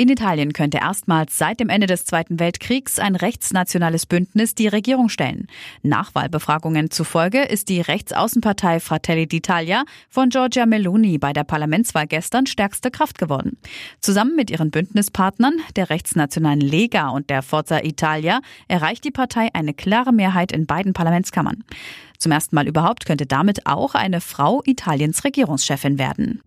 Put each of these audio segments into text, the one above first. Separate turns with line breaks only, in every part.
In Italien könnte erstmals seit dem Ende des Zweiten Weltkriegs ein rechtsnationales Bündnis die Regierung stellen. Nachwahlbefragungen zufolge ist die Rechtsaußenpartei Fratelli d'Italia von Giorgia Meloni bei der Parlamentswahl gestern stärkste Kraft geworden. Zusammen mit ihren Bündnispartnern, der rechtsnationalen Lega und der Forza Italia, erreicht die Partei eine klare Mehrheit in beiden Parlamentskammern. Zum ersten Mal überhaupt könnte damit auch eine Frau Italiens Regierungschefin werden.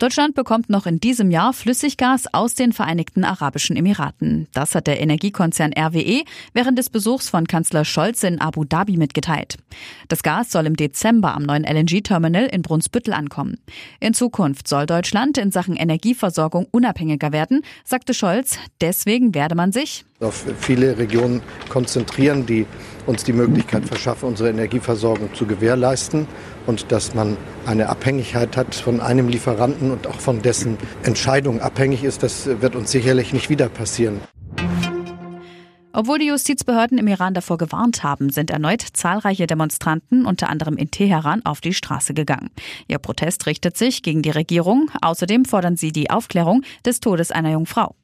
Deutschland bekommt noch in diesem Jahr Flüssiggas aus den Vereinigten Arabischen Emiraten. Das hat der Energiekonzern RWE während des Besuchs von Kanzler Scholz in Abu Dhabi mitgeteilt. Das Gas soll im Dezember am neuen LNG-Terminal in Brunsbüttel ankommen. In Zukunft soll Deutschland in Sachen Energieversorgung unabhängiger werden, sagte Scholz. Deswegen werde man sich
auf viele Regionen konzentrieren, die uns die Möglichkeit verschaffen, unsere Energieversorgung zu gewährleisten und dass man eine Abhängigkeit hat von einem Lieferanten und auch von dessen Entscheidung abhängig ist, das wird uns sicherlich nicht wieder passieren.
Obwohl die Justizbehörden im Iran davor gewarnt haben, sind erneut zahlreiche Demonstranten, unter anderem in Teheran, auf die Straße gegangen. Ihr Protest richtet sich gegen die Regierung. Außerdem fordern sie die Aufklärung des Todes einer jungen Frau.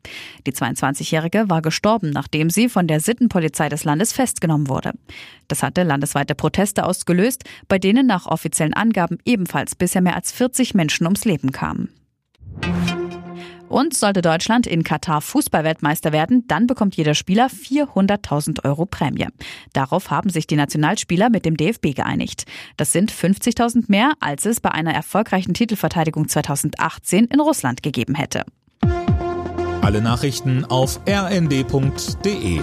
Die 22-Jährige war gestorben, nachdem sie von der Sittenpolizei des Landes festgenommen wurde. Das hatte landesweite Proteste ausgelöst, bei denen nach offiziellen Angaben ebenfalls bisher mehr als 40 Menschen ums Leben kamen. Und sollte Deutschland in Katar Fußballweltmeister werden, dann bekommt jeder Spieler 400.000 Euro Prämie. Darauf haben sich die Nationalspieler mit dem DFB geeinigt. Das sind 50.000 mehr, als es bei einer erfolgreichen Titelverteidigung 2018 in Russland gegeben hätte.
Alle Nachrichten auf rnd.de